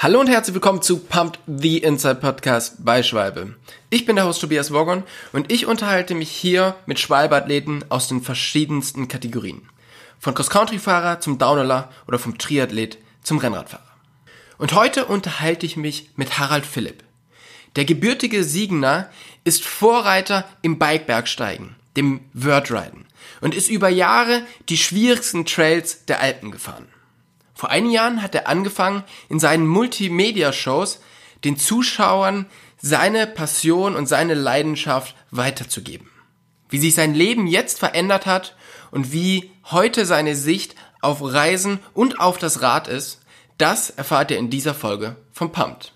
Hallo und herzlich willkommen zu Pumped the Inside Podcast bei Schwalbe. Ich bin der Host Tobias Wogon und ich unterhalte mich hier mit Schwalbe-Athleten aus den verschiedensten Kategorien. Von Cross-Country-Fahrer zum Downhiller oder vom Triathlet zum Rennradfahrer. Und heute unterhalte ich mich mit Harald Philipp. Der gebürtige Siegener ist Vorreiter im Bikebergsteigen, dem Wordriden und ist über Jahre die schwierigsten Trails der Alpen gefahren. Vor einigen Jahren hat er angefangen, in seinen Multimedia-Shows den Zuschauern seine Passion und seine Leidenschaft weiterzugeben. Wie sich sein Leben jetzt verändert hat und wie heute seine Sicht auf Reisen und auf das Rad ist, das erfahrt ihr in dieser Folge vom Pumped.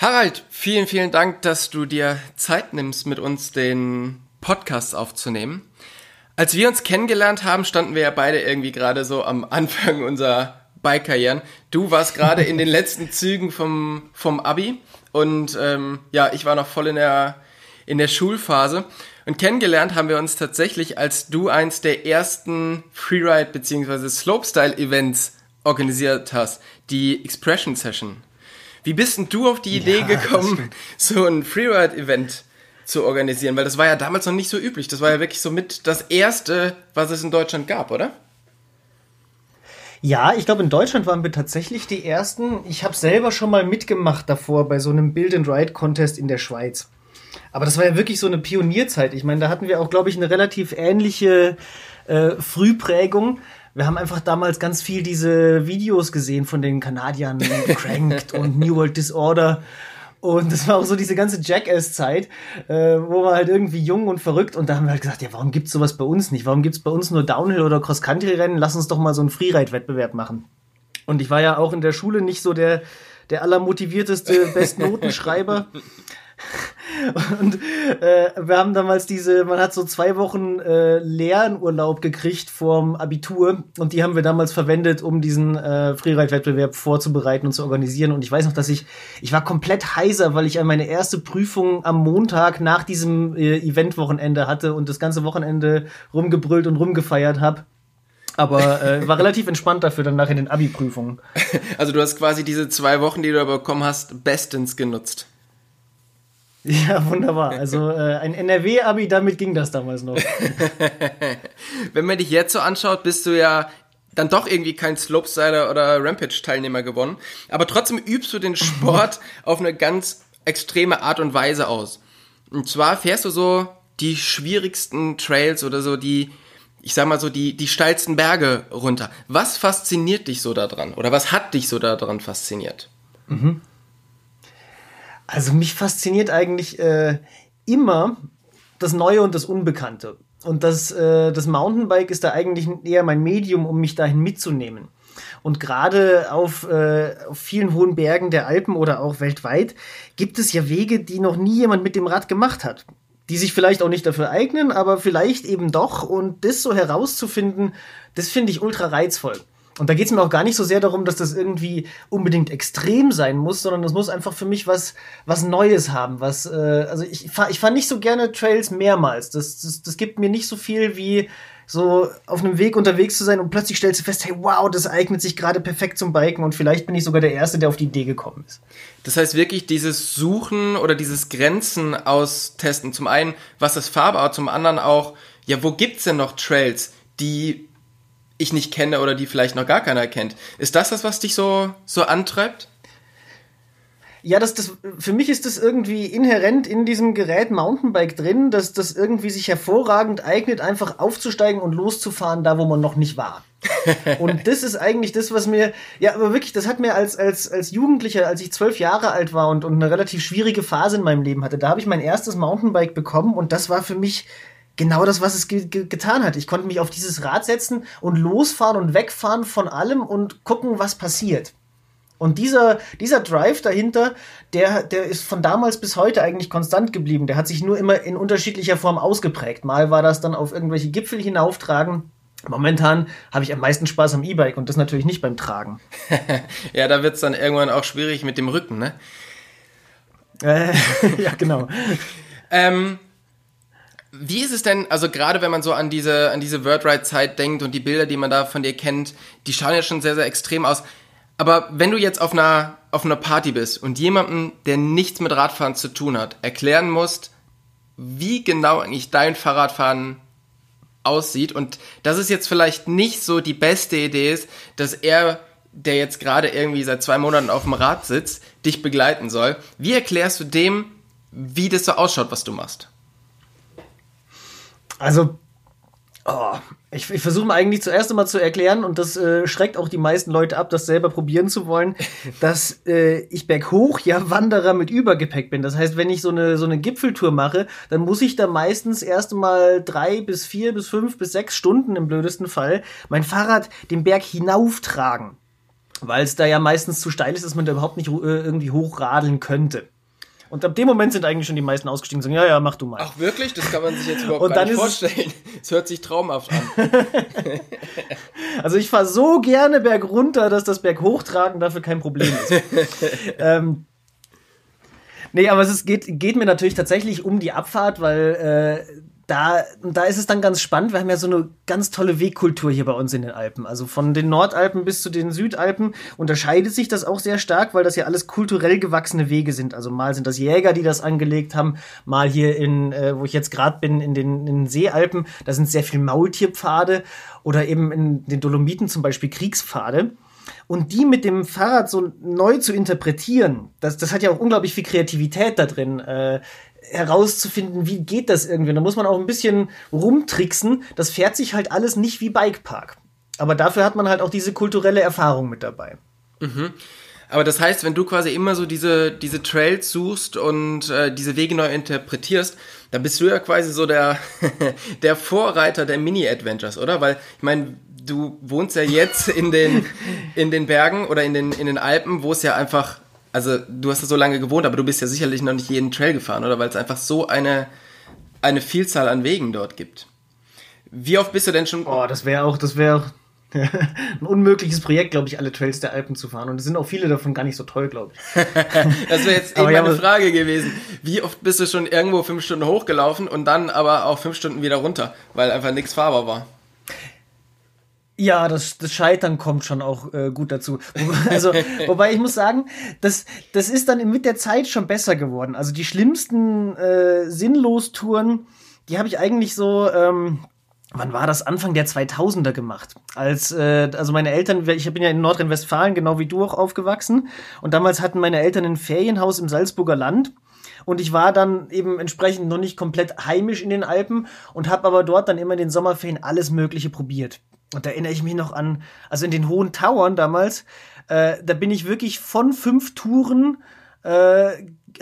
Harald, vielen, vielen Dank, dass du dir Zeit nimmst, mit uns den Podcast aufzunehmen. Als wir uns kennengelernt haben, standen wir ja beide irgendwie gerade so am Anfang unserer Bike-Karrieren. Du warst gerade in den letzten Zügen vom, vom Abi und ähm, ja, ich war noch voll in der, in der Schulphase. Und kennengelernt haben wir uns tatsächlich, als du eins der ersten Freeride- bzw. Slopestyle-Events organisiert hast, die Expression Session. Wie bist denn du auf die Idee ja, gekommen, so ein Freeride-Event zu organisieren? Weil das war ja damals noch nicht so üblich. Das war ja wirklich so mit das erste, was es in Deutschland gab, oder? Ja, ich glaube, in Deutschland waren wir tatsächlich die ersten. Ich habe selber schon mal mitgemacht davor bei so einem Build and Ride Contest in der Schweiz. Aber das war ja wirklich so eine Pionierzeit. Ich meine, da hatten wir auch, glaube ich, eine relativ ähnliche äh, Frühprägung wir haben einfach damals ganz viel diese Videos gesehen von den Kanadiern, Cranked und New World Disorder. Und das war auch so diese ganze Jackass-Zeit, äh, wo wir halt irgendwie jung und verrückt und da haben wir halt gesagt, ja, warum gibt's sowas bei uns nicht? Warum gibt's bei uns nur Downhill oder Cross-Country-Rennen? Lass uns doch mal so einen Freeride-Wettbewerb machen. Und ich war ja auch in der Schule nicht so der, der allermotivierteste Bestnotenschreiber. Und äh, wir haben damals diese, man hat so zwei Wochen äh, Lernurlaub gekriegt vorm Abitur und die haben wir damals verwendet, um diesen äh, Freeride-Wettbewerb vorzubereiten und zu organisieren. Und ich weiß noch, dass ich, ich war komplett heiser, weil ich an meine erste Prüfung am Montag nach diesem äh, Eventwochenende hatte und das ganze Wochenende rumgebrüllt und rumgefeiert habe aber äh, war relativ entspannt dafür dann nachher in den Abi-Prüfungen. Also du hast quasi diese zwei Wochen, die du bekommen hast, bestens genutzt. Ja, wunderbar. Also äh, ein NRW-Abi, damit ging das damals noch. Wenn man dich jetzt so anschaut, bist du ja dann doch irgendwie kein Slopestyler oder Rampage-Teilnehmer gewonnen. Aber trotzdem übst du den Sport auf eine ganz extreme Art und Weise aus. Und zwar fährst du so die schwierigsten Trails oder so die, ich sag mal so, die, die steilsten Berge runter. Was fasziniert dich so daran? Oder was hat dich so daran fasziniert? Mhm. Also mich fasziniert eigentlich äh, immer das Neue und das Unbekannte. Und das, äh, das Mountainbike ist da eigentlich eher mein Medium, um mich dahin mitzunehmen. Und gerade auf, äh, auf vielen hohen Bergen der Alpen oder auch weltweit gibt es ja Wege, die noch nie jemand mit dem Rad gemacht hat. Die sich vielleicht auch nicht dafür eignen, aber vielleicht eben doch. Und das so herauszufinden, das finde ich ultra reizvoll. Und da geht es mir auch gar nicht so sehr darum, dass das irgendwie unbedingt extrem sein muss, sondern es muss einfach für mich was, was Neues haben. Was, äh, also ich fahre ich fahr nicht so gerne Trails mehrmals. Das, das, das gibt mir nicht so viel wie so auf einem Weg unterwegs zu sein und plötzlich stellst du fest, hey, wow, das eignet sich gerade perfekt zum Biken und vielleicht bin ich sogar der Erste, der auf die Idee gekommen ist. Das heißt wirklich dieses Suchen oder dieses Grenzen austesten. Zum einen, was ist Farbe, aber zum anderen auch, ja, wo gibt's denn noch Trails, die ich nicht kenne oder die vielleicht noch gar keiner kennt. Ist das das, was dich so, so antreibt? Ja, das, das, für mich ist das irgendwie inhärent in diesem Gerät Mountainbike drin, dass das irgendwie sich hervorragend eignet, einfach aufzusteigen und loszufahren, da wo man noch nicht war. und das ist eigentlich das, was mir, ja, aber wirklich, das hat mir als, als, als Jugendlicher, als ich zwölf Jahre alt war und, und eine relativ schwierige Phase in meinem Leben hatte, da habe ich mein erstes Mountainbike bekommen und das war für mich genau das, was es ge ge getan hat. Ich konnte mich auf dieses Rad setzen und losfahren und wegfahren von allem und gucken, was passiert. Und dieser, dieser Drive dahinter, der, der ist von damals bis heute eigentlich konstant geblieben. Der hat sich nur immer in unterschiedlicher Form ausgeprägt. Mal war das dann auf irgendwelche Gipfel hinauftragen, Momentan habe ich am meisten Spaß am E-Bike und das natürlich nicht beim Tragen. ja, da wird es dann irgendwann auch schwierig mit dem Rücken, ne? Äh, ja, genau. ähm, wie ist es denn, also gerade wenn man so an diese, an diese Wordride-Zeit denkt und die Bilder, die man da von dir kennt, die schauen ja schon sehr, sehr extrem aus. Aber wenn du jetzt auf einer, auf einer Party bist und jemandem, der nichts mit Radfahren zu tun hat, erklären musst, wie genau eigentlich dein Fahrradfahren aussieht und dass es jetzt vielleicht nicht so die beste Idee ist, dass er, der jetzt gerade irgendwie seit zwei Monaten auf dem Rad sitzt, dich begleiten soll. Wie erklärst du dem, wie das so ausschaut, was du machst? Also, oh, ich, ich versuche eigentlich zuerst einmal zu erklären, und das äh, schreckt auch die meisten Leute ab, das selber probieren zu wollen, dass äh, ich berghoch ja Wanderer mit Übergepäck bin. Das heißt, wenn ich so eine, so eine Gipfeltour mache, dann muss ich da meistens erst einmal drei bis vier bis fünf bis sechs Stunden im blödesten Fall mein Fahrrad den Berg hinauftragen. Weil es da ja meistens zu steil ist, dass man da überhaupt nicht äh, irgendwie hochradeln könnte. Und ab dem Moment sind eigentlich schon die meisten ausgestiegen und sagen, ja, ja, mach du mal. Ach wirklich? Das kann man sich jetzt überhaupt und gar nicht vorstellen. Es hört sich traumhaft an. also ich fahre so gerne berg runter, dass das Berg hochtragen dafür kein Problem ist. ähm, nee, aber es ist, geht, geht mir natürlich tatsächlich um die Abfahrt, weil äh, da, da ist es dann ganz spannend. Wir haben ja so eine ganz tolle Wegkultur hier bei uns in den Alpen. Also von den Nordalpen bis zu den Südalpen unterscheidet sich das auch sehr stark, weil das ja alles kulturell gewachsene Wege sind. Also mal sind das Jäger, die das angelegt haben, mal hier in, äh, wo ich jetzt gerade bin, in den, in den Seealpen, da sind sehr viel Maultierpfade oder eben in den Dolomiten zum Beispiel Kriegspfade. Und die mit dem Fahrrad so neu zu interpretieren, das, das hat ja auch unglaublich viel Kreativität da drin. Äh, herauszufinden, wie geht das irgendwie. Da muss man auch ein bisschen rumtricksen. Das fährt sich halt alles nicht wie Bikepark. Aber dafür hat man halt auch diese kulturelle Erfahrung mit dabei. Mhm. Aber das heißt, wenn du quasi immer so diese, diese Trails suchst und äh, diese Wege neu interpretierst, dann bist du ja quasi so der, der Vorreiter der Mini-Adventures, oder? Weil, ich meine, du wohnst ja jetzt in den, in den Bergen oder in den, in den Alpen, wo es ja einfach also du hast da so lange gewohnt, aber du bist ja sicherlich noch nicht jeden Trail gefahren, oder? Weil es einfach so eine, eine Vielzahl an Wegen dort gibt. Wie oft bist du denn schon? Oh, das wäre auch, das wäre ein unmögliches Projekt, glaube ich, alle Trails der Alpen zu fahren. Und es sind auch viele davon gar nicht so toll, glaube ich. das wäre jetzt eben meine Frage gewesen. Wie oft bist du schon irgendwo fünf Stunden hochgelaufen und dann aber auch fünf Stunden wieder runter, weil einfach nichts fahrbar war? Ja, das, das Scheitern kommt schon auch äh, gut dazu. Also, wobei ich muss sagen, das, das ist dann mit der Zeit schon besser geworden. Also die schlimmsten äh, Sinnlos-Touren, die habe ich eigentlich so, ähm, wann war das? Anfang der 2000er gemacht. Als, äh, also meine Eltern, ich bin ja in Nordrhein-Westfalen, genau wie du auch aufgewachsen. Und damals hatten meine Eltern ein Ferienhaus im Salzburger Land. Und ich war dann eben entsprechend noch nicht komplett heimisch in den Alpen und habe aber dort dann immer in den Sommerferien alles Mögliche probiert. Und da erinnere ich mich noch an, also in den hohen Towern damals, äh, da bin ich wirklich von fünf Touren äh,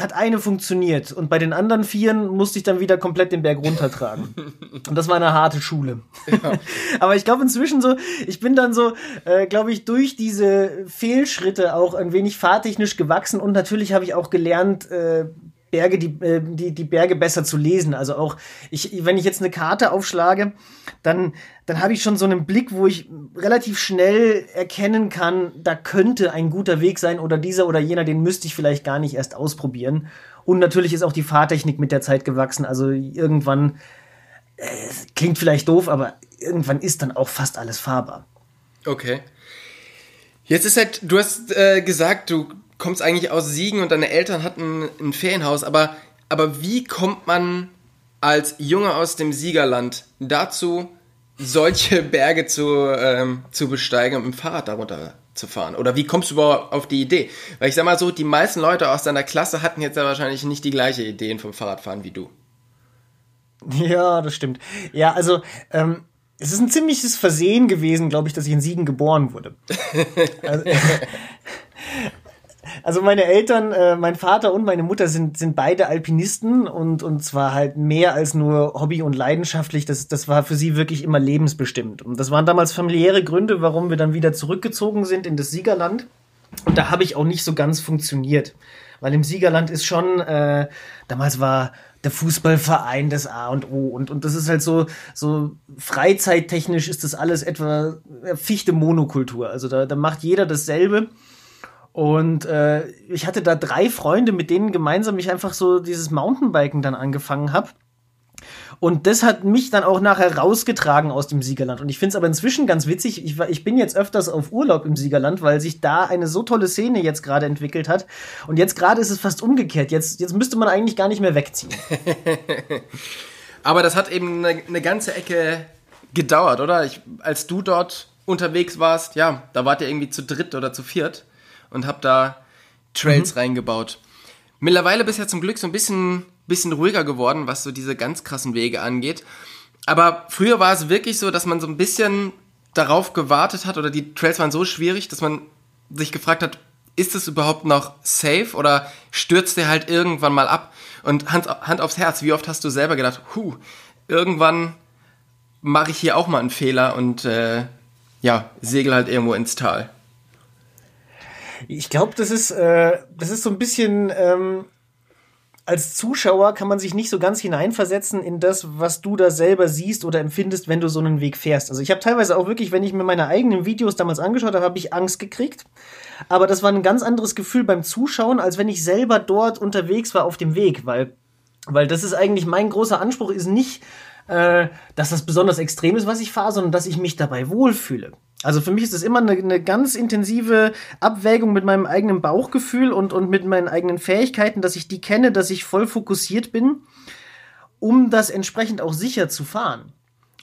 hat eine funktioniert und bei den anderen vieren musste ich dann wieder komplett den Berg runtertragen. und das war eine harte Schule. Ja. Aber ich glaube inzwischen so, ich bin dann so, äh, glaube ich, durch diese Fehlschritte auch ein wenig fahrtechnisch gewachsen und natürlich habe ich auch gelernt, äh, Berge, die, äh, die, die Berge besser zu lesen. Also auch, ich, wenn ich jetzt eine Karte aufschlage, dann, dann habe ich schon so einen Blick, wo ich relativ schnell erkennen kann, da könnte ein guter Weg sein oder dieser oder jener, den müsste ich vielleicht gar nicht erst ausprobieren. Und natürlich ist auch die Fahrtechnik mit der Zeit gewachsen. Also irgendwann, äh, klingt vielleicht doof, aber irgendwann ist dann auch fast alles fahrbar. Okay. Jetzt ist halt, du hast äh, gesagt, du kommst eigentlich aus Siegen und deine Eltern hatten ein Ferienhaus, aber, aber wie kommt man als Junge aus dem Siegerland dazu, solche Berge zu, ähm, zu besteigen und mit dem Fahrrad darunter zu fahren? Oder wie kommst du überhaupt auf die Idee? Weil ich sag mal so, die meisten Leute aus deiner Klasse hatten jetzt ja wahrscheinlich nicht die gleiche Ideen vom Fahrradfahren wie du. Ja, das stimmt. Ja, also, ähm, es ist ein ziemliches Versehen gewesen, glaube ich, dass ich in Siegen geboren wurde. also, also meine Eltern, äh, mein Vater und meine Mutter sind, sind beide Alpinisten und, und zwar halt mehr als nur Hobby und leidenschaftlich. Das, das war für sie wirklich immer lebensbestimmt. Und das waren damals familiäre Gründe, warum wir dann wieder zurückgezogen sind in das Siegerland. Und da habe ich auch nicht so ganz funktioniert. Weil im Siegerland ist schon, äh, damals war der Fußballverein das A und O. Und, und das ist halt so, so freizeittechnisch ist das alles etwa fichte Monokultur. Also da, da macht jeder dasselbe. Und äh, ich hatte da drei Freunde, mit denen gemeinsam ich einfach so dieses Mountainbiken dann angefangen habe. Und das hat mich dann auch nachher rausgetragen aus dem Siegerland. Und ich finde es aber inzwischen ganz witzig. Ich, ich bin jetzt öfters auf Urlaub im Siegerland, weil sich da eine so tolle Szene jetzt gerade entwickelt hat. Und jetzt gerade ist es fast umgekehrt. Jetzt, jetzt müsste man eigentlich gar nicht mehr wegziehen. aber das hat eben eine, eine ganze Ecke gedauert, oder? Ich, als du dort unterwegs warst, ja, da wart ihr irgendwie zu dritt oder zu viert und habt da Trails mhm. reingebaut. Mittlerweile bist du ja zum Glück so ein bisschen bisschen ruhiger geworden, was so diese ganz krassen Wege angeht. Aber früher war es wirklich so, dass man so ein bisschen darauf gewartet hat oder die Trails waren so schwierig, dass man sich gefragt hat, ist es überhaupt noch safe oder stürzt der halt irgendwann mal ab? Und Hand, Hand aufs Herz, wie oft hast du selber gedacht, huh, irgendwann mache ich hier auch mal einen Fehler und äh, ja, segel halt irgendwo ins Tal. Ich glaube, das ist äh, das ist so ein bisschen ähm, als Zuschauer kann man sich nicht so ganz hineinversetzen in das, was du da selber siehst oder empfindest, wenn du so einen Weg fährst. Also ich habe teilweise auch wirklich, wenn ich mir meine eigenen Videos damals angeschaut habe, habe ich Angst gekriegt. Aber das war ein ganz anderes Gefühl beim Zuschauen, als wenn ich selber dort unterwegs war auf dem Weg, weil, weil das ist eigentlich mein großer Anspruch, ist nicht, äh, dass das besonders extrem ist, was ich fahre, sondern dass ich mich dabei wohlfühle. Also für mich ist es immer eine, eine, ganz intensive Abwägung mit meinem eigenen Bauchgefühl und, und mit meinen eigenen Fähigkeiten, dass ich die kenne, dass ich voll fokussiert bin, um das entsprechend auch sicher zu fahren.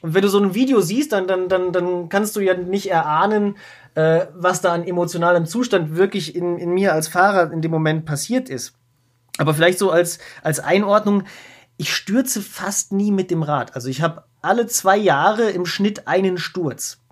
Und wenn du so ein Video siehst, dann, dann, dann, dann kannst du ja nicht erahnen, äh, was da an emotionalem Zustand wirklich in, in mir als Fahrer in dem Moment passiert ist. Aber vielleicht so als, als Einordnung, ich stürze fast nie mit dem Rad. Also ich habe alle zwei Jahre im Schnitt einen Sturz.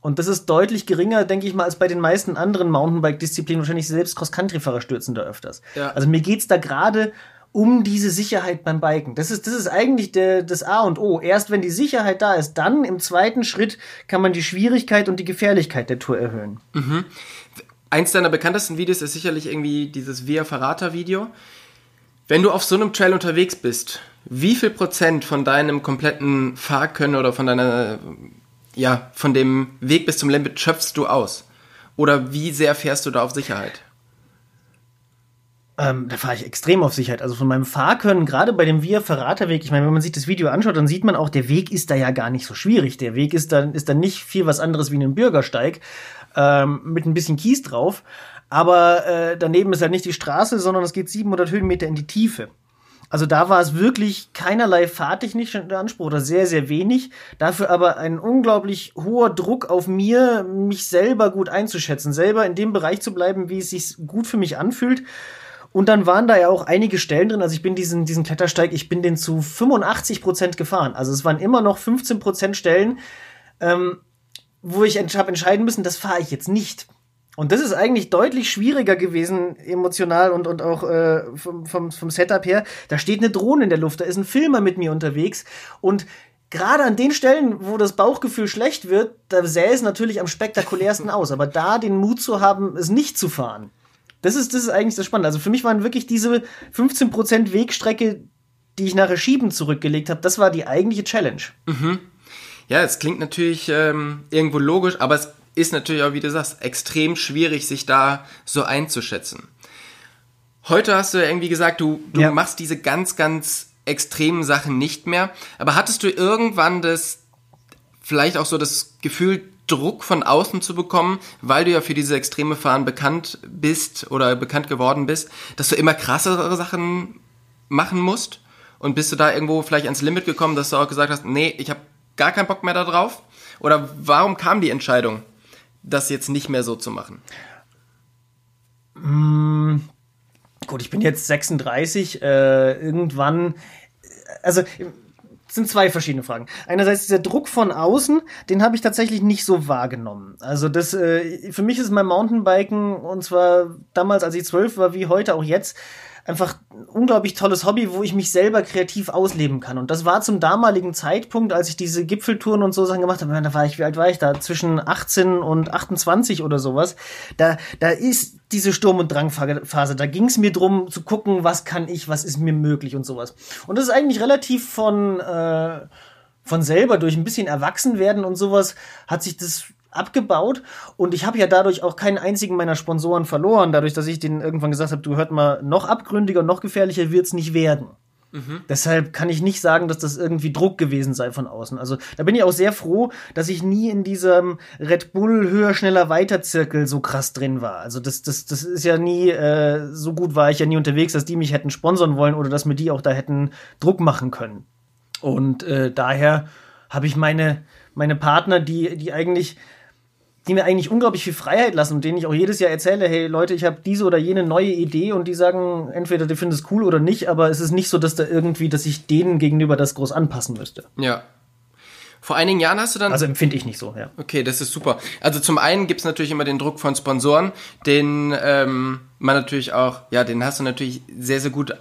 Und das ist deutlich geringer, denke ich mal, als bei den meisten anderen Mountainbike-Disziplinen. Wahrscheinlich selbst Cross-Country-Fahrer stürzen da öfters. Ja. Also mir geht's da gerade um diese Sicherheit beim Biken. Das ist, das ist eigentlich der, das A und O. Erst wenn die Sicherheit da ist, dann im zweiten Schritt kann man die Schwierigkeit und die Gefährlichkeit der Tour erhöhen. Mhm. Eins deiner bekanntesten Videos ist sicherlich irgendwie dieses Via Ferrata Video. Wenn du auf so einem Trail unterwegs bist, wie viel Prozent von deinem kompletten Fahrkönnen oder von deiner ja, von dem Weg bis zum Limit schöpfst du aus? Oder wie sehr fährst du da auf Sicherheit? Ähm, da fahre ich extrem auf Sicherheit. Also von meinem Fahrkönnen, gerade bei dem Via Ferrata-Weg, ich meine, wenn man sich das Video anschaut, dann sieht man auch, der Weg ist da ja gar nicht so schwierig. Der Weg ist dann, ist dann nicht viel was anderes wie ein Bürgersteig ähm, mit ein bisschen Kies drauf. Aber äh, daneben ist halt nicht die Straße, sondern es geht 700 Höhenmeter in die Tiefe. Also da war es wirklich keinerlei fahrtechnischen Anspruch oder sehr, sehr wenig. Dafür aber ein unglaublich hoher Druck auf mir, mich selber gut einzuschätzen, selber in dem Bereich zu bleiben, wie es sich gut für mich anfühlt. Und dann waren da ja auch einige Stellen drin. Also ich bin diesen, diesen Klettersteig, ich bin den zu 85 Prozent gefahren. Also es waren immer noch 15 Prozent Stellen, ähm, wo ich habe entscheiden müssen, das fahre ich jetzt nicht. Und das ist eigentlich deutlich schwieriger gewesen, emotional und, und auch äh, vom, vom, vom Setup her. Da steht eine Drohne in der Luft, da ist ein Filmer mit mir unterwegs und gerade an den Stellen, wo das Bauchgefühl schlecht wird, da sähe es natürlich am spektakulärsten aus. Aber da den Mut zu haben, es nicht zu fahren, das ist, das ist eigentlich das Spannende. Also für mich waren wirklich diese 15% Wegstrecke, die ich nachher schieben zurückgelegt habe, das war die eigentliche Challenge. Mhm. Ja, es klingt natürlich ähm, irgendwo logisch, aber es ist natürlich auch, wie du sagst, extrem schwierig, sich da so einzuschätzen. Heute hast du ja irgendwie gesagt, du, du ja. machst diese ganz, ganz extremen Sachen nicht mehr. Aber hattest du irgendwann das, vielleicht auch so das Gefühl, Druck von außen zu bekommen, weil du ja für diese extreme Fahren bekannt bist oder bekannt geworden bist, dass du immer krassere Sachen machen musst? Und bist du da irgendwo vielleicht ans Limit gekommen, dass du auch gesagt hast, nee, ich habe gar keinen Bock mehr da drauf? Oder warum kam die Entscheidung? Das jetzt nicht mehr so zu machen? Mm, gut, ich bin jetzt 36. Äh, irgendwann, also sind zwei verschiedene Fragen. Einerseits dieser Druck von außen, den habe ich tatsächlich nicht so wahrgenommen. Also das, äh, für mich ist mein Mountainbiken und zwar damals, als ich zwölf war, wie heute auch jetzt, einfach ein unglaublich tolles Hobby, wo ich mich selber kreativ ausleben kann. Und das war zum damaligen Zeitpunkt, als ich diese Gipfeltouren und so Sachen gemacht habe, da war ich, wie alt war ich da? Zwischen 18 und 28 oder sowas. Da, da ist diese Sturm- und Drangphase. Da ging es mir drum zu gucken, was kann ich, was ist mir möglich und sowas. Und das ist eigentlich relativ von, äh, von selber durch ein bisschen Erwachsenwerden und sowas hat sich das abgebaut und ich habe ja dadurch auch keinen einzigen meiner Sponsoren verloren, dadurch, dass ich denen irgendwann gesagt habe, du hört mal, noch abgründiger, noch gefährlicher wird's nicht werden. Mhm. Deshalb kann ich nicht sagen, dass das irgendwie Druck gewesen sei von außen. Also da bin ich auch sehr froh, dass ich nie in diesem Red Bull höher, schneller, weiter Zirkel so krass drin war. Also das, das, das ist ja nie, äh, so gut war ich ja nie unterwegs, dass die mich hätten sponsern wollen oder dass mir die auch da hätten Druck machen können. Und äh, daher habe ich meine, meine Partner, die, die eigentlich die mir eigentlich unglaublich viel Freiheit lassen und denen ich auch jedes Jahr erzähle, hey Leute, ich habe diese oder jene neue Idee und die sagen, entweder die finden es cool oder nicht, aber es ist nicht so, dass da irgendwie, dass ich denen gegenüber das groß anpassen müsste. Ja. Vor einigen Jahren hast du dann. Also empfinde ich nicht so, ja. Okay, das ist super. Also zum einen gibt's natürlich immer den Druck von Sponsoren, den ähm, man natürlich auch, ja, den hast du natürlich sehr, sehr gut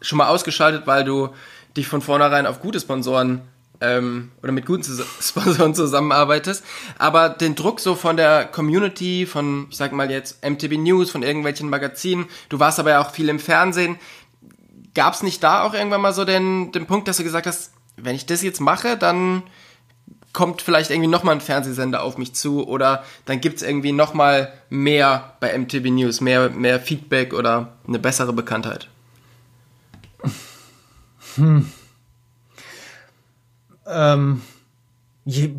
schon mal ausgeschaltet, weil du dich von vornherein auf gute Sponsoren ähm, oder mit guten Sponsoren zusammenarbeitest, aber den Druck so von der Community, von, ich sag mal jetzt MTV News, von irgendwelchen Magazinen, du warst aber ja auch viel im Fernsehen, gab es nicht da auch irgendwann mal so den, den Punkt, dass du gesagt hast, wenn ich das jetzt mache, dann kommt vielleicht irgendwie nochmal ein Fernsehsender auf mich zu oder dann gibt's irgendwie nochmal mehr bei MTV News, mehr, mehr Feedback oder eine bessere Bekanntheit? Hm. Ähm, je,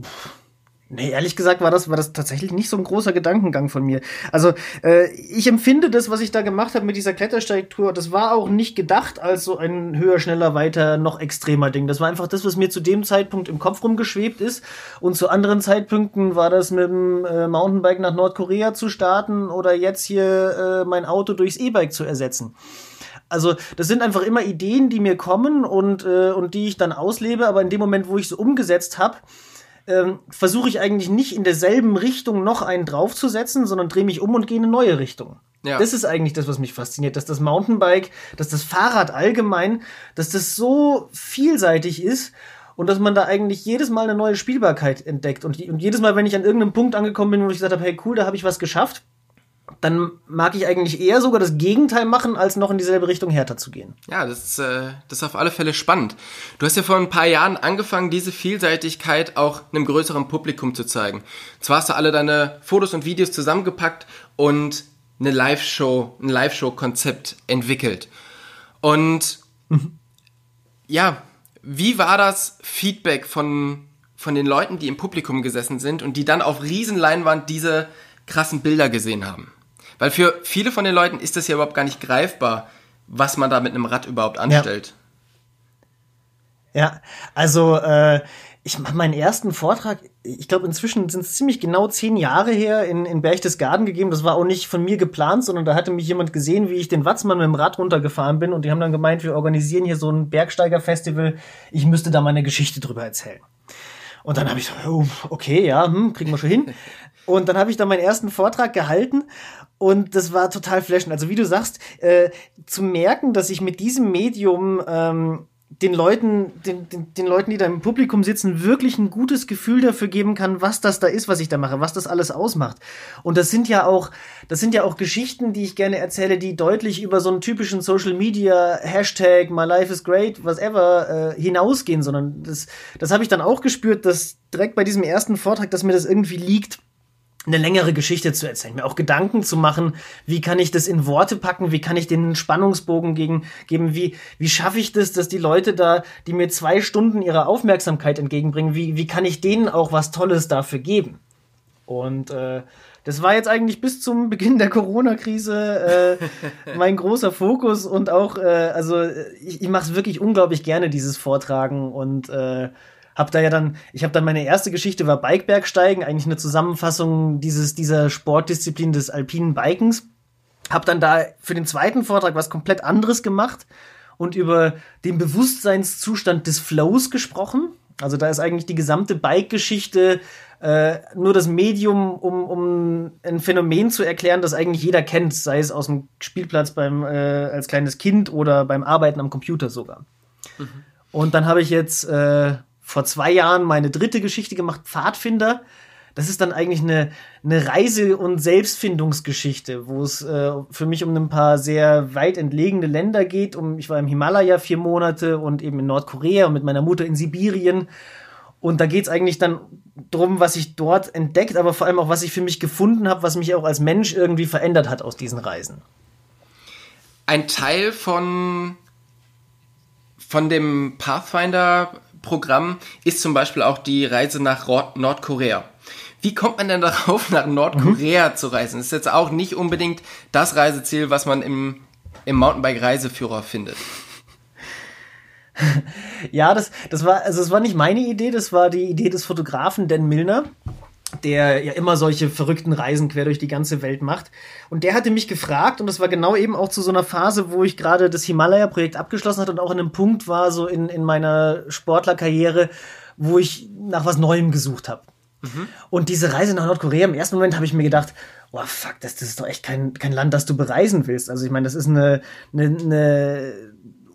Nee, ehrlich gesagt war das, war das tatsächlich nicht so ein großer Gedankengang von mir. Also, äh, ich empfinde das, was ich da gemacht habe mit dieser Klettersteigtour, das war auch nicht gedacht als so ein höher, schneller, weiter, noch extremer Ding. Das war einfach das, was mir zu dem Zeitpunkt im Kopf rumgeschwebt ist. Und zu anderen Zeitpunkten war das mit dem äh, Mountainbike nach Nordkorea zu starten oder jetzt hier äh, mein Auto durchs E-Bike zu ersetzen. Also das sind einfach immer Ideen, die mir kommen und, äh, und die ich dann auslebe, aber in dem Moment, wo ich sie umgesetzt habe, ähm, versuche ich eigentlich nicht in derselben Richtung noch einen draufzusetzen, sondern drehe mich um und gehe in eine neue Richtung. Ja. Das ist eigentlich das, was mich fasziniert, dass das Mountainbike, dass das Fahrrad allgemein, dass das so vielseitig ist und dass man da eigentlich jedes Mal eine neue Spielbarkeit entdeckt. Und, und jedes Mal, wenn ich an irgendeinem Punkt angekommen bin, wo ich gesagt habe, hey cool, da habe ich was geschafft, dann mag ich eigentlich eher sogar das Gegenteil machen, als noch in dieselbe Richtung härter zu gehen. Ja, das ist, äh, das ist auf alle Fälle spannend. Du hast ja vor ein paar Jahren angefangen, diese Vielseitigkeit auch einem größeren Publikum zu zeigen. Zwar hast du alle deine Fotos und Videos zusammengepackt und eine Live-Show, ein Live-Show-Konzept entwickelt. Und mhm. ja, wie war das Feedback von, von den Leuten, die im Publikum gesessen sind und die dann auf Riesenleinwand diese krassen Bilder gesehen haben? Weil für viele von den Leuten ist das ja überhaupt gar nicht greifbar, was man da mit einem Rad überhaupt anstellt. Ja, ja also äh, ich mache meinen ersten Vortrag, ich glaube inzwischen sind es ziemlich genau zehn Jahre her, in, in Berchtesgaden gegeben. Das war auch nicht von mir geplant, sondern da hatte mich jemand gesehen, wie ich den Watzmann mit dem Rad runtergefahren bin und die haben dann gemeint, wir organisieren hier so ein Bergsteigerfestival. Ich müsste da meine Geschichte drüber erzählen. Und dann habe ich so, oh, okay, ja, hm, kriegen wir schon hin. Und dann habe ich da meinen ersten Vortrag gehalten und das war total flashend. Also wie du sagst, äh, zu merken, dass ich mit diesem Medium ähm, den Leuten, den, den, den Leuten, die da im Publikum sitzen, wirklich ein gutes Gefühl dafür geben kann, was das da ist, was ich da mache, was das alles ausmacht. Und das sind ja auch, das sind ja auch Geschichten, die ich gerne erzähle, die deutlich über so einen typischen Social Media Hashtag My Life is Great, whatever äh, hinausgehen, sondern das, das habe ich dann auch gespürt, dass direkt bei diesem ersten Vortrag, dass mir das irgendwie liegt eine längere Geschichte zu erzählen, mir auch Gedanken zu machen, wie kann ich das in Worte packen, wie kann ich den Spannungsbogen gegen, geben, wie, wie schaffe ich das, dass die Leute da, die mir zwei Stunden ihre Aufmerksamkeit entgegenbringen, wie, wie kann ich denen auch was Tolles dafür geben? Und äh, das war jetzt eigentlich bis zum Beginn der Corona-Krise äh, mein großer Fokus und auch, äh, also ich, ich mache es wirklich unglaublich gerne, dieses Vortragen und äh, hab da ja dann, ich habe dann meine erste Geschichte war Bikebergsteigen, eigentlich eine Zusammenfassung dieses dieser Sportdisziplin des alpinen Bikens. Hab dann da für den zweiten Vortrag was komplett anderes gemacht und über den Bewusstseinszustand des Flows gesprochen. Also da ist eigentlich die gesamte Bike-Geschichte äh, nur das Medium, um, um ein Phänomen zu erklären, das eigentlich jeder kennt, sei es aus dem Spielplatz beim, äh, als kleines Kind oder beim Arbeiten am Computer sogar. Mhm. Und dann habe ich jetzt äh, vor zwei Jahren meine dritte Geschichte gemacht, Pfadfinder. Das ist dann eigentlich eine, eine Reise- und Selbstfindungsgeschichte, wo es äh, für mich um ein paar sehr weit entlegene Länder geht. Um, ich war im Himalaya vier Monate und eben in Nordkorea und mit meiner Mutter in Sibirien. Und da geht es eigentlich dann drum, was ich dort entdeckt, aber vor allem auch, was ich für mich gefunden habe, was mich auch als Mensch irgendwie verändert hat aus diesen Reisen. Ein Teil von, von dem Pathfinder-Programm ist zum Beispiel auch die Reise nach Nordkorea. Wie kommt man denn darauf, nach Nordkorea mhm. zu reisen? Das ist jetzt auch nicht unbedingt das Reiseziel, was man im, im Mountainbike-Reiseführer findet. ja, das, das war, also es war nicht meine Idee, das war die Idee des Fotografen Dan Milner, der ja immer solche verrückten Reisen quer durch die ganze Welt macht. Und der hatte mich gefragt, und das war genau eben auch zu so einer Phase, wo ich gerade das Himalaya-Projekt abgeschlossen hatte und auch in einem Punkt war, so in, in meiner Sportlerkarriere, wo ich nach was Neuem gesucht habe. Mhm. Und diese Reise nach Nordkorea, im ersten Moment habe ich mir gedacht, oh fuck, das, das ist doch echt kein, kein Land, das du bereisen willst. Also ich meine, das ist eine, eine, eine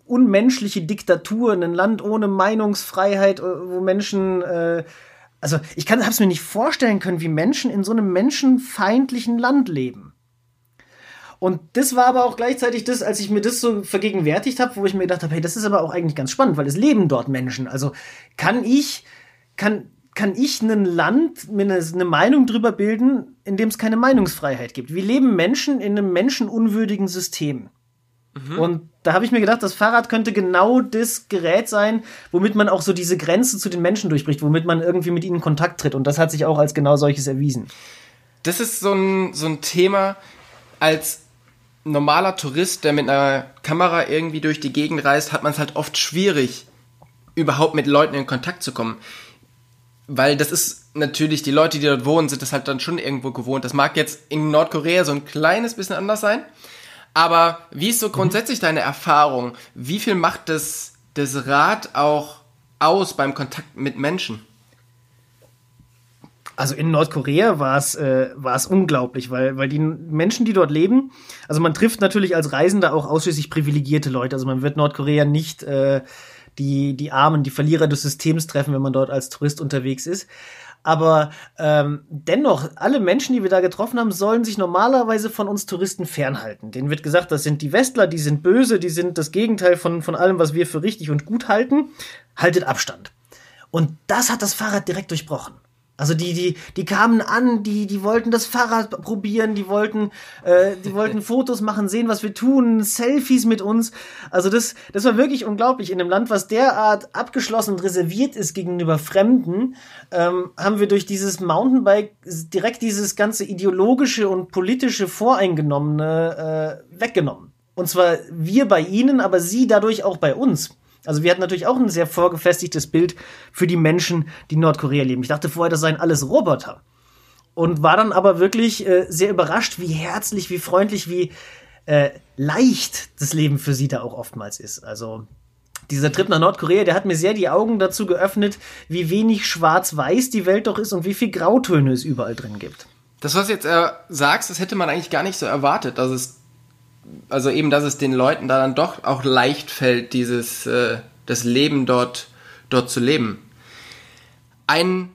unmenschliche Diktatur, ein Land ohne Meinungsfreiheit, äh, wo Menschen, äh, also ich kann, hab's mir nicht vorstellen können, wie Menschen in so einem menschenfeindlichen Land leben. Und das war aber auch gleichzeitig das, als ich mir das so vergegenwärtigt habe, wo ich mir gedacht habe, hey, das ist aber auch eigentlich ganz spannend, weil es leben dort Menschen. Also kann ich, kann, kann ich ein Land mir eine, eine Meinung drüber bilden, in dem es keine Meinungsfreiheit gibt? Wie leben Menschen in einem menschenunwürdigen System? Mhm. Und da habe ich mir gedacht, das Fahrrad könnte genau das Gerät sein, womit man auch so diese Grenze zu den Menschen durchbricht, womit man irgendwie mit ihnen in Kontakt tritt. Und das hat sich auch als genau solches erwiesen. Das ist so ein, so ein Thema, als normaler Tourist, der mit einer Kamera irgendwie durch die Gegend reist, hat man es halt oft schwierig, überhaupt mit Leuten in Kontakt zu kommen. Weil das ist natürlich, die Leute, die dort wohnen, sind das halt dann schon irgendwo gewohnt. Das mag jetzt in Nordkorea so ein kleines bisschen anders sein. Aber wie ist so grundsätzlich deine Erfahrung? Wie viel macht das, das Rad auch aus beim Kontakt mit Menschen? Also in Nordkorea war es äh, war es unglaublich, weil weil die Menschen, die dort leben, also man trifft natürlich als Reisender auch ausschließlich privilegierte Leute. Also man wird Nordkorea nicht äh, die die Armen, die Verlierer des Systems treffen, wenn man dort als Tourist unterwegs ist. Aber ähm, dennoch, alle Menschen, die wir da getroffen haben, sollen sich normalerweise von uns Touristen fernhalten. Denen wird gesagt, das sind die Westler, die sind böse, die sind das Gegenteil von, von allem, was wir für richtig und gut halten. Haltet Abstand. Und das hat das Fahrrad direkt durchbrochen. Also die, die, die kamen an, die, die wollten das Fahrrad probieren, die wollten, äh, die wollten Fotos machen, sehen, was wir tun, Selfies mit uns. Also das, das war wirklich unglaublich. In einem Land, was derart abgeschlossen und reserviert ist gegenüber Fremden, ähm, haben wir durch dieses Mountainbike direkt dieses ganze ideologische und politische Voreingenommene äh, weggenommen. Und zwar wir bei ihnen, aber sie dadurch auch bei uns. Also wir hatten natürlich auch ein sehr vorgefestigtes Bild für die Menschen, die in Nordkorea leben. Ich dachte vorher, das seien alles Roboter. Und war dann aber wirklich äh, sehr überrascht, wie herzlich, wie freundlich, wie äh, leicht das Leben für sie da auch oftmals ist. Also dieser Trip nach Nordkorea, der hat mir sehr die Augen dazu geöffnet, wie wenig schwarz-weiß die Welt doch ist und wie viel Grautöne es überall drin gibt. Das, was du jetzt äh, sagst, das hätte man eigentlich gar nicht so erwartet. Also es also eben, dass es den Leuten da dann doch auch leicht fällt, dieses, äh, das Leben dort, dort zu leben. Ein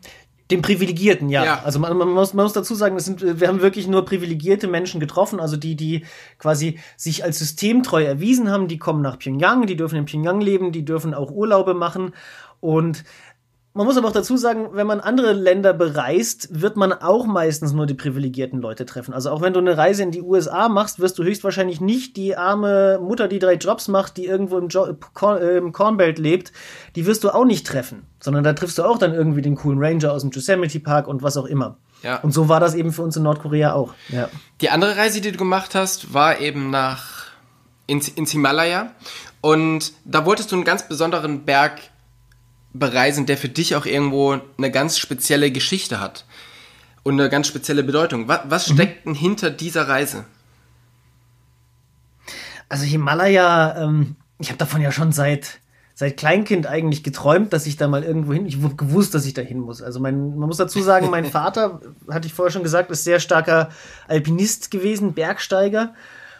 den Privilegierten, ja. ja. Also man, man, muss, man muss dazu sagen, es sind, wir haben wirklich nur privilegierte Menschen getroffen, also die, die quasi sich als systemtreu erwiesen haben, die kommen nach Pyongyang, die dürfen in Pyongyang leben, die dürfen auch Urlaube machen und man muss aber auch dazu sagen, wenn man andere Länder bereist, wird man auch meistens nur die privilegierten Leute treffen. Also auch wenn du eine Reise in die USA machst, wirst du höchstwahrscheinlich nicht die arme Mutter, die drei Jobs macht, die irgendwo im, jo Korn, äh, im Cornbelt lebt, die wirst du auch nicht treffen. Sondern da triffst du auch dann irgendwie den coolen Ranger aus dem Yosemite Park und was auch immer. Ja. Und so war das eben für uns in Nordkorea auch. Ja. Die andere Reise, die du gemacht hast, war eben nach ins, ins Himalaya. Und da wolltest du einen ganz besonderen Berg bereisen, der für dich auch irgendwo eine ganz spezielle Geschichte hat und eine ganz spezielle Bedeutung. Was, was mhm. steckt denn hinter dieser Reise? Also Himalaya, ähm, ich habe davon ja schon seit seit Kleinkind eigentlich geträumt, dass ich da mal irgendwo hin. Ich wusste gewusst, dass ich da hin muss. Also mein, man muss dazu sagen, mein Vater, hatte ich vorher schon gesagt, ist sehr starker Alpinist gewesen, Bergsteiger.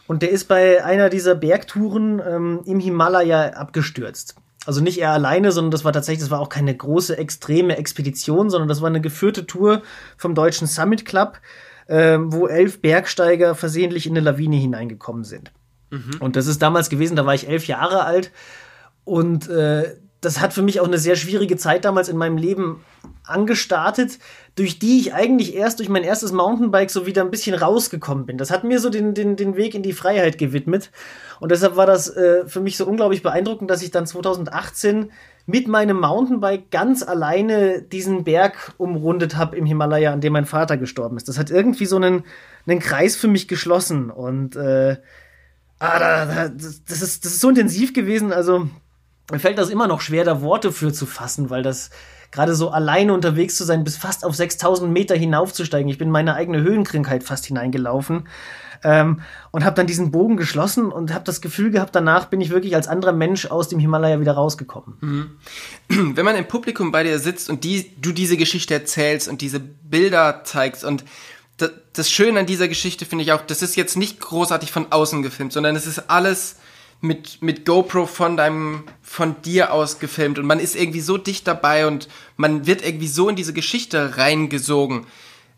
Und der ist bei einer dieser Bergtouren ähm, im Himalaya abgestürzt. Also nicht er alleine, sondern das war tatsächlich, das war auch keine große, extreme Expedition, sondern das war eine geführte Tour vom Deutschen Summit Club, äh, wo elf Bergsteiger versehentlich in eine Lawine hineingekommen sind. Mhm. Und das ist damals gewesen, da war ich elf Jahre alt und äh, das hat für mich auch eine sehr schwierige Zeit damals in meinem Leben angestartet, durch die ich eigentlich erst durch mein erstes Mountainbike so wieder ein bisschen rausgekommen bin. Das hat mir so den, den, den Weg in die Freiheit gewidmet. Und deshalb war das äh, für mich so unglaublich beeindruckend, dass ich dann 2018 mit meinem Mountainbike ganz alleine diesen Berg umrundet habe im Himalaya, an dem mein Vater gestorben ist. Das hat irgendwie so einen, einen Kreis für mich geschlossen. Und äh, ah, da, da, das, ist, das ist so intensiv gewesen. Also mir fällt das immer noch schwer, da Worte für zu fassen, weil das gerade so alleine unterwegs zu sein, bis fast auf 6000 Meter hinaufzusteigen. Ich bin in meine eigene Höhenkrankheit fast hineingelaufen ähm, und habe dann diesen Bogen geschlossen und habe das Gefühl gehabt, danach bin ich wirklich als anderer Mensch aus dem Himalaya wieder rausgekommen. Mhm. Wenn man im Publikum bei dir sitzt und die, du diese Geschichte erzählst und diese Bilder zeigst und das Schöne an dieser Geschichte finde ich auch, das ist jetzt nicht großartig von außen gefilmt, sondern es ist alles mit, mit GoPro von deinem, von dir aus gefilmt und man ist irgendwie so dicht dabei und man wird irgendwie so in diese Geschichte reingesogen.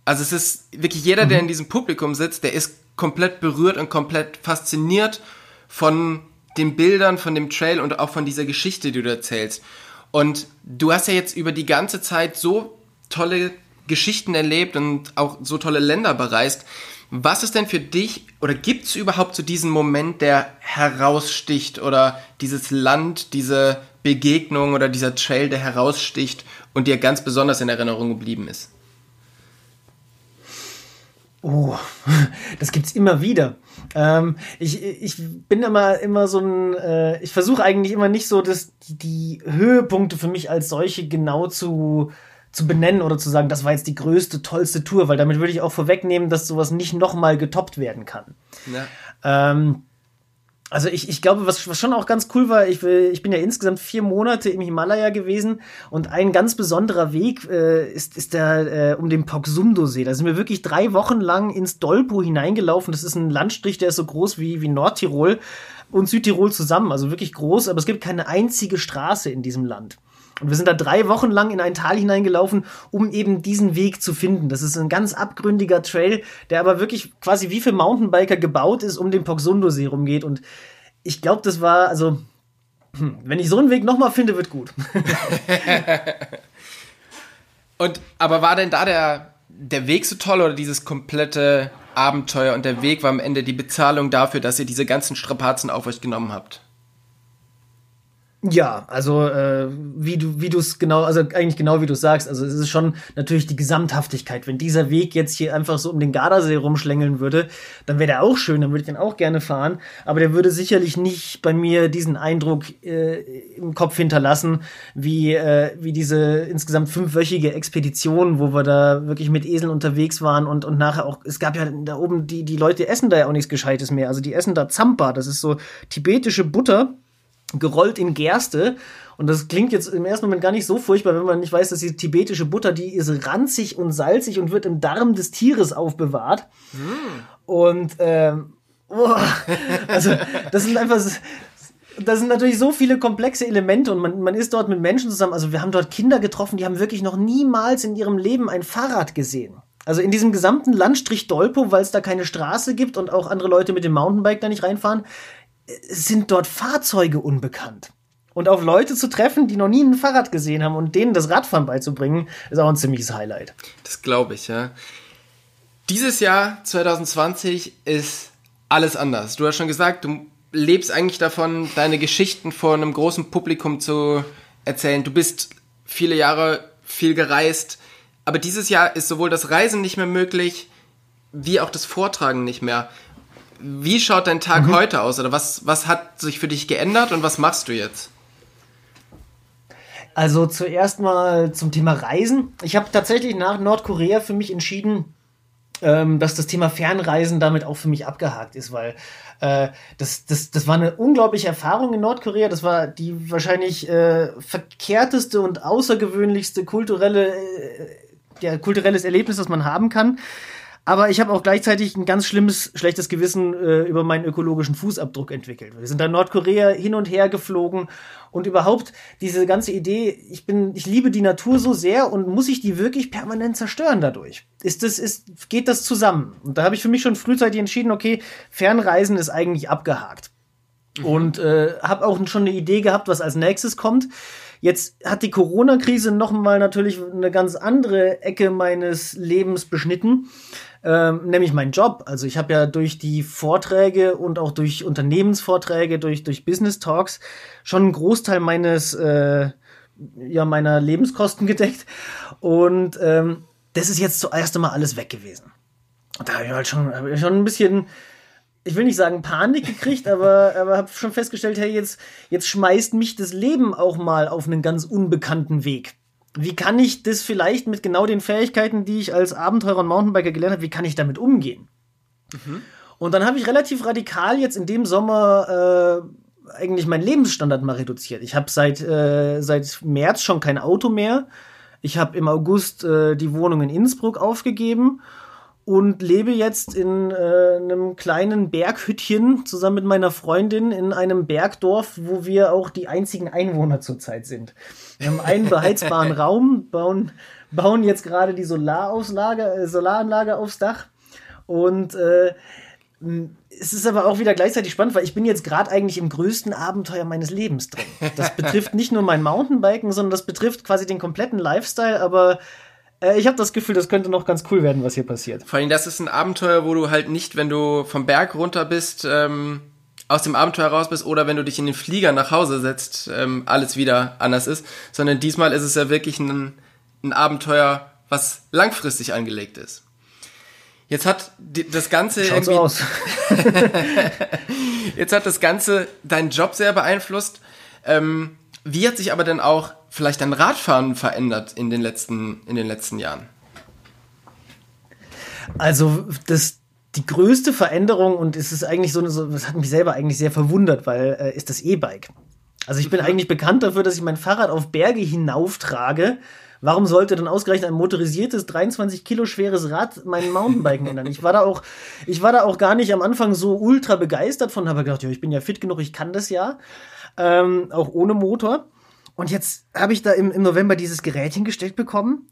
Also es ist wirklich jeder, mhm. der in diesem Publikum sitzt, der ist komplett berührt und komplett fasziniert von den Bildern, von dem Trail und auch von dieser Geschichte, die du erzählst. Und du hast ja jetzt über die ganze Zeit so tolle Geschichten erlebt und auch so tolle Länder bereist. Was ist denn für dich oder gibt es überhaupt so diesen Moment, der heraussticht oder dieses Land, diese Begegnung oder dieser Trail, der heraussticht und dir ganz besonders in Erinnerung geblieben ist? Oh, das gibt's immer wieder. Ähm, ich, ich bin immer, immer so ein, äh, ich versuche eigentlich immer nicht so, dass die, die Höhepunkte für mich als solche genau zu, zu benennen oder zu sagen, das war jetzt die größte, tollste Tour, weil damit würde ich auch vorwegnehmen, dass sowas nicht nochmal getoppt werden kann. Ja. Ähm, also ich, ich glaube, was, was schon auch ganz cool war, ich, ich bin ja insgesamt vier Monate im Himalaya gewesen und ein ganz besonderer Weg äh, ist, ist der äh, um den Poksumdo-See. Da sind wir wirklich drei Wochen lang ins Dolpo hineingelaufen. Das ist ein Landstrich, der ist so groß wie, wie Nordtirol und Südtirol zusammen. Also wirklich groß, aber es gibt keine einzige Straße in diesem Land. Und wir sind da drei Wochen lang in ein Tal hineingelaufen, um eben diesen Weg zu finden. Das ist ein ganz abgründiger Trail, der aber wirklich quasi wie für Mountainbiker gebaut ist, um den Poksundo-See rumgeht. Und ich glaube, das war, also, hm, wenn ich so einen Weg nochmal finde, wird gut. und, aber war denn da der, der Weg so toll oder dieses komplette Abenteuer und der Weg war am Ende die Bezahlung dafür, dass ihr diese ganzen Strapazen auf euch genommen habt? Ja, also äh, wie du wie du es genau, also eigentlich genau wie du sagst, also es ist schon natürlich die Gesamthaftigkeit. Wenn dieser Weg jetzt hier einfach so um den Gardasee rumschlängeln würde, dann wäre der auch schön, dann würde ich den auch gerne fahren, aber der würde sicherlich nicht bei mir diesen Eindruck äh, im Kopf hinterlassen, wie äh, wie diese insgesamt fünfwöchige Expedition, wo wir da wirklich mit Eseln unterwegs waren und und nachher auch es gab ja da oben die die Leute essen da ja auch nichts gescheites mehr. Also die essen da Zampa, das ist so tibetische Butter gerollt in Gerste. Und das klingt jetzt im ersten Moment gar nicht so furchtbar, wenn man nicht weiß, dass die tibetische Butter, die ist ranzig und salzig und wird im Darm des Tieres aufbewahrt. Mm. Und ähm, oh, also das sind einfach das sind natürlich so viele komplexe Elemente und man, man ist dort mit Menschen zusammen. Also wir haben dort Kinder getroffen, die haben wirklich noch niemals in ihrem Leben ein Fahrrad gesehen. Also in diesem gesamten Landstrich Dolpo, weil es da keine Straße gibt und auch andere Leute mit dem Mountainbike da nicht reinfahren, sind dort Fahrzeuge unbekannt. Und auf Leute zu treffen, die noch nie ein Fahrrad gesehen haben und denen das Radfahren beizubringen, ist auch ein ziemliches Highlight. Das glaube ich, ja. Dieses Jahr 2020 ist alles anders. Du hast schon gesagt, du lebst eigentlich davon, deine Geschichten vor einem großen Publikum zu erzählen. Du bist viele Jahre viel gereist, aber dieses Jahr ist sowohl das Reisen nicht mehr möglich, wie auch das Vortragen nicht mehr. Wie schaut dein Tag mhm. heute aus? Oder was, was hat sich für dich geändert und was machst du jetzt? Also zuerst mal zum Thema Reisen. Ich habe tatsächlich nach Nordkorea für mich entschieden, ähm, dass das Thema Fernreisen damit auch für mich abgehakt ist, weil äh, das, das, das war eine unglaubliche Erfahrung in Nordkorea. Das war die wahrscheinlich äh, verkehrteste und außergewöhnlichste kulturelle, äh, ja, kulturelles Erlebnis, das man haben kann. Aber ich habe auch gleichzeitig ein ganz schlimmes, schlechtes Gewissen äh, über meinen ökologischen Fußabdruck entwickelt. Wir sind da Nordkorea hin und her geflogen und überhaupt diese ganze Idee, ich bin, ich liebe die Natur so sehr und muss ich die wirklich permanent zerstören dadurch? Ist das, ist, geht das zusammen? Und da habe ich für mich schon frühzeitig entschieden, okay, Fernreisen ist eigentlich abgehakt. Mhm. Und äh, habe auch schon eine Idee gehabt, was als nächstes kommt. Jetzt hat die Corona-Krise nochmal natürlich eine ganz andere Ecke meines Lebens beschnitten ähm, nämlich mein Job. Also ich habe ja durch die Vorträge und auch durch Unternehmensvorträge, durch, durch Business Talks schon einen Großteil meines, äh, ja, meiner Lebenskosten gedeckt. Und ähm, das ist jetzt zuerst einmal alles weg gewesen. Und da habe ich halt schon, hab ich schon ein bisschen, ich will nicht sagen Panik gekriegt, aber, aber habe schon festgestellt, hey, jetzt, jetzt schmeißt mich das Leben auch mal auf einen ganz unbekannten Weg wie kann ich das vielleicht mit genau den Fähigkeiten, die ich als Abenteurer und Mountainbiker gelernt habe, wie kann ich damit umgehen? Mhm. Und dann habe ich relativ radikal jetzt in dem Sommer äh, eigentlich meinen Lebensstandard mal reduziert. Ich habe seit, äh, seit März schon kein Auto mehr. Ich habe im August äh, die Wohnung in Innsbruck aufgegeben und lebe jetzt in äh, einem kleinen Berghüttchen zusammen mit meiner Freundin in einem Bergdorf, wo wir auch die einzigen Einwohner zurzeit sind. Wir haben einen beheizbaren Raum, bauen, bauen jetzt gerade die Solarauslage, äh, Solaranlage aufs Dach und äh, es ist aber auch wieder gleichzeitig spannend, weil ich bin jetzt gerade eigentlich im größten Abenteuer meines Lebens drin. Das betrifft nicht nur mein Mountainbiken, sondern das betrifft quasi den kompletten Lifestyle, aber ich habe das Gefühl, das könnte noch ganz cool werden, was hier passiert. Vor allem, das ist ein Abenteuer, wo du halt nicht, wenn du vom Berg runter bist, ähm, aus dem Abenteuer raus bist oder wenn du dich in den Flieger nach Hause setzt, ähm, alles wieder anders ist, sondern diesmal ist es ja wirklich ein, ein Abenteuer, was langfristig angelegt ist. Jetzt hat das Ganze Schaut so aus. Jetzt hat das Ganze deinen Job sehr beeinflusst. Ähm, wie hat sich aber denn auch vielleicht dein Radfahren verändert in den letzten, in den letzten Jahren? Also, das, die größte Veränderung, und es ist eigentlich so, eine, so das hat mich selber eigentlich sehr verwundert, weil, äh, ist das E-Bike. Also, ich bin mhm. eigentlich bekannt dafür, dass ich mein Fahrrad auf Berge hinauftrage. Warum sollte dann ausgerechnet ein motorisiertes, 23 Kilo schweres Rad meinen Mountainbiken ändern? Ich war da auch, ich war da auch gar nicht am Anfang so ultra begeistert von, habe gedacht, ja, ich bin ja fit genug, ich kann das ja ähm, auch ohne Motor. Und jetzt habe ich da im, im November dieses Gerät hingestellt bekommen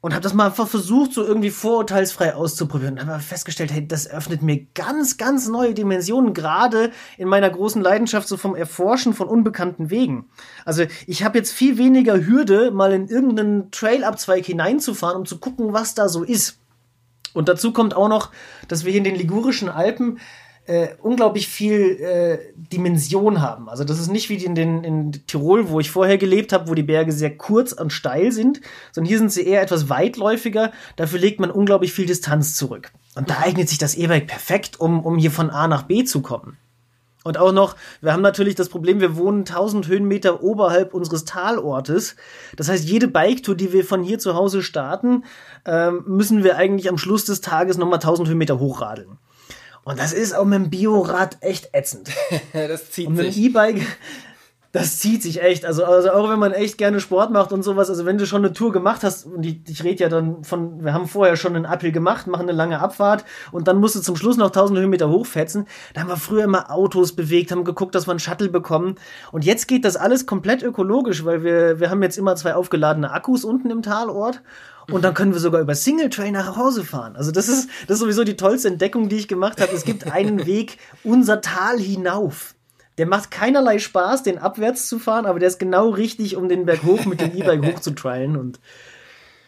und habe das mal einfach versucht, so irgendwie vorurteilsfrei auszuprobieren. Und habe festgestellt, hey, das öffnet mir ganz, ganz neue Dimensionen, gerade in meiner großen Leidenschaft so vom Erforschen von unbekannten Wegen. Also ich habe jetzt viel weniger Hürde, mal in irgendeinen Trailabzweig hineinzufahren, um zu gucken, was da so ist. Und dazu kommt auch noch, dass wir hier in den Ligurischen Alpen äh, unglaublich viel äh, Dimension haben. Also das ist nicht wie in, den, in Tirol, wo ich vorher gelebt habe, wo die Berge sehr kurz und steil sind, sondern hier sind sie eher etwas weitläufiger. Dafür legt man unglaublich viel Distanz zurück. Und da eignet sich das E-Bike perfekt, um, um hier von A nach B zu kommen. Und auch noch, wir haben natürlich das Problem, wir wohnen 1000 Höhenmeter oberhalb unseres Talortes. Das heißt, jede Biketour, die wir von hier zu Hause starten, ähm, müssen wir eigentlich am Schluss des Tages nochmal 1000 Höhenmeter hochradeln. Und das ist auch mit dem Biorad echt ätzend. das zieht und mit sich. dem E-Bike, das zieht sich echt. Also, also auch wenn man echt gerne Sport macht und sowas, also wenn du schon eine Tour gemacht hast, und ich, ich rede ja dann von, wir haben vorher schon einen Appel gemacht, machen eine lange Abfahrt und dann musst du zum Schluss noch 1000 Höhenmeter hochfetzen. Da haben wir früher immer Autos bewegt, haben geguckt, dass wir einen Shuttle bekommen. Und jetzt geht das alles komplett ökologisch, weil wir, wir haben jetzt immer zwei aufgeladene Akkus unten im Talort und dann können wir sogar über Single Trail nach Hause fahren. Also das ist, das ist sowieso die tollste Entdeckung, die ich gemacht habe. Es gibt einen Weg unser Tal hinauf. Der macht keinerlei Spaß, den abwärts zu fahren, aber der ist genau richtig, um den Berg hoch mit dem E-Bike hochzutrialen und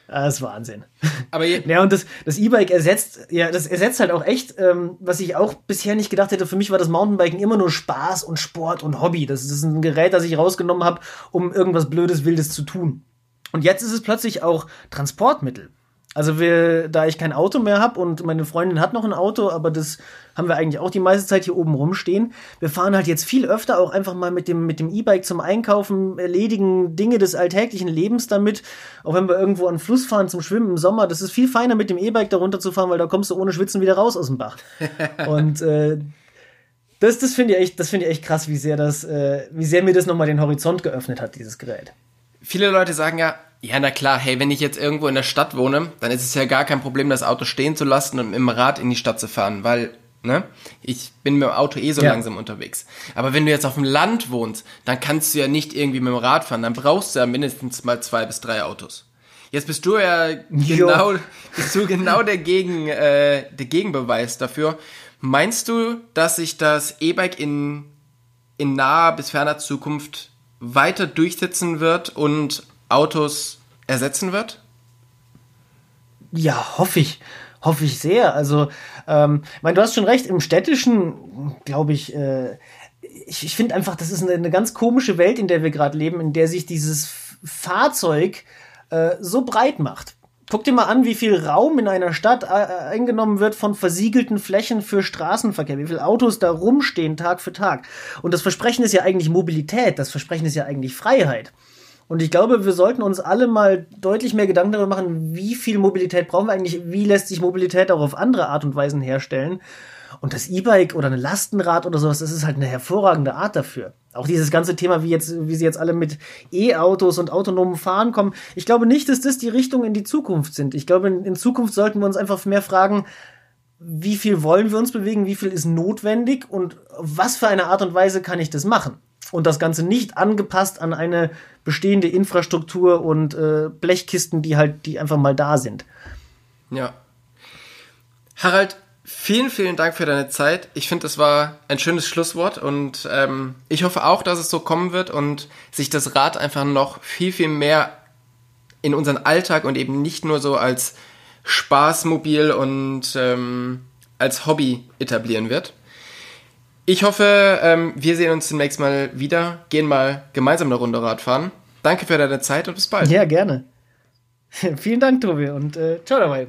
ah, das ist Wahnsinn. Aber ja, und das, das E-Bike ersetzt, ja, das ersetzt halt auch echt, ähm, was ich auch bisher nicht gedacht hätte. Für mich war das Mountainbiken immer nur Spaß und Sport und Hobby. Das ist ein Gerät, das ich rausgenommen habe, um irgendwas Blödes, Wildes zu tun. Und jetzt ist es plötzlich auch Transportmittel. Also wir, da ich kein Auto mehr habe und meine Freundin hat noch ein Auto, aber das haben wir eigentlich auch die meiste Zeit hier oben rumstehen. Wir fahren halt jetzt viel öfter auch einfach mal mit dem mit dem E-Bike zum Einkaufen, erledigen Dinge des alltäglichen Lebens damit. Auch wenn wir irgendwo an den Fluss fahren zum Schwimmen im Sommer, das ist viel feiner mit dem E-Bike da runter zu fahren, weil da kommst du ohne Schwitzen wieder raus aus dem Bach. und äh, das, das finde ich echt, das finde ich echt krass, wie sehr das, äh, wie sehr mir das nochmal den Horizont geöffnet hat, dieses Gerät. Viele Leute sagen ja, ja, na klar, hey, wenn ich jetzt irgendwo in der Stadt wohne, dann ist es ja gar kein Problem, das Auto stehen zu lassen und mit dem Rad in die Stadt zu fahren, weil, ne, ich bin mit dem Auto eh so ja. langsam unterwegs. Aber wenn du jetzt auf dem Land wohnst, dann kannst du ja nicht irgendwie mit dem Rad fahren, dann brauchst du ja mindestens mal zwei bis drei Autos. Jetzt bist du ja genau, bist du genau der, Gegen, äh, der Gegenbeweis dafür. Meinst du, dass sich das E-Bike in, in naher bis ferner Zukunft weiter durchsetzen wird und Autos ersetzen wird? Ja, hoffe ich. Hoffe ich sehr. Also, ähm, ich meine, du hast schon recht, im städtischen, glaube ich, äh, ich, ich finde einfach, das ist eine, eine, ganz komische Welt, in der wir gerade leben, in der sich dieses Fahrzeug äh, so breit macht. Guck dir mal an, wie viel Raum in einer Stadt äh, eingenommen wird von versiegelten Flächen für Straßenverkehr, wie viele Autos da rumstehen Tag für Tag. Und das Versprechen ist ja eigentlich Mobilität, das Versprechen ist ja eigentlich Freiheit. Und ich glaube, wir sollten uns alle mal deutlich mehr Gedanken darüber machen, wie viel Mobilität brauchen wir eigentlich, wie lässt sich Mobilität auch auf andere Art und Weisen herstellen. Und das E-Bike oder ein Lastenrad oder sowas, das ist halt eine hervorragende Art dafür. Auch dieses ganze Thema, wie jetzt, wie sie jetzt alle mit E-Autos und autonomen Fahren kommen. Ich glaube nicht, dass das die Richtung in die Zukunft sind. Ich glaube, in Zukunft sollten wir uns einfach mehr fragen, wie viel wollen wir uns bewegen, wie viel ist notwendig und was für eine Art und Weise kann ich das machen? Und das Ganze nicht angepasst an eine bestehende Infrastruktur und äh, Blechkisten, die halt, die einfach mal da sind. Ja. Harald, vielen, vielen Dank für deine Zeit. Ich finde, das war ein schönes Schlusswort und ähm, ich hoffe auch, dass es so kommen wird und sich das Rad einfach noch viel, viel mehr in unseren Alltag und eben nicht nur so als Spaßmobil und ähm, als Hobby etablieren wird. Ich hoffe, ähm, wir sehen uns demnächst mal wieder, gehen mal gemeinsam eine Runde Radfahren. Danke für deine Zeit und bis bald. Ja, gerne. Vielen Dank, Tobi, und äh, ciao dabei.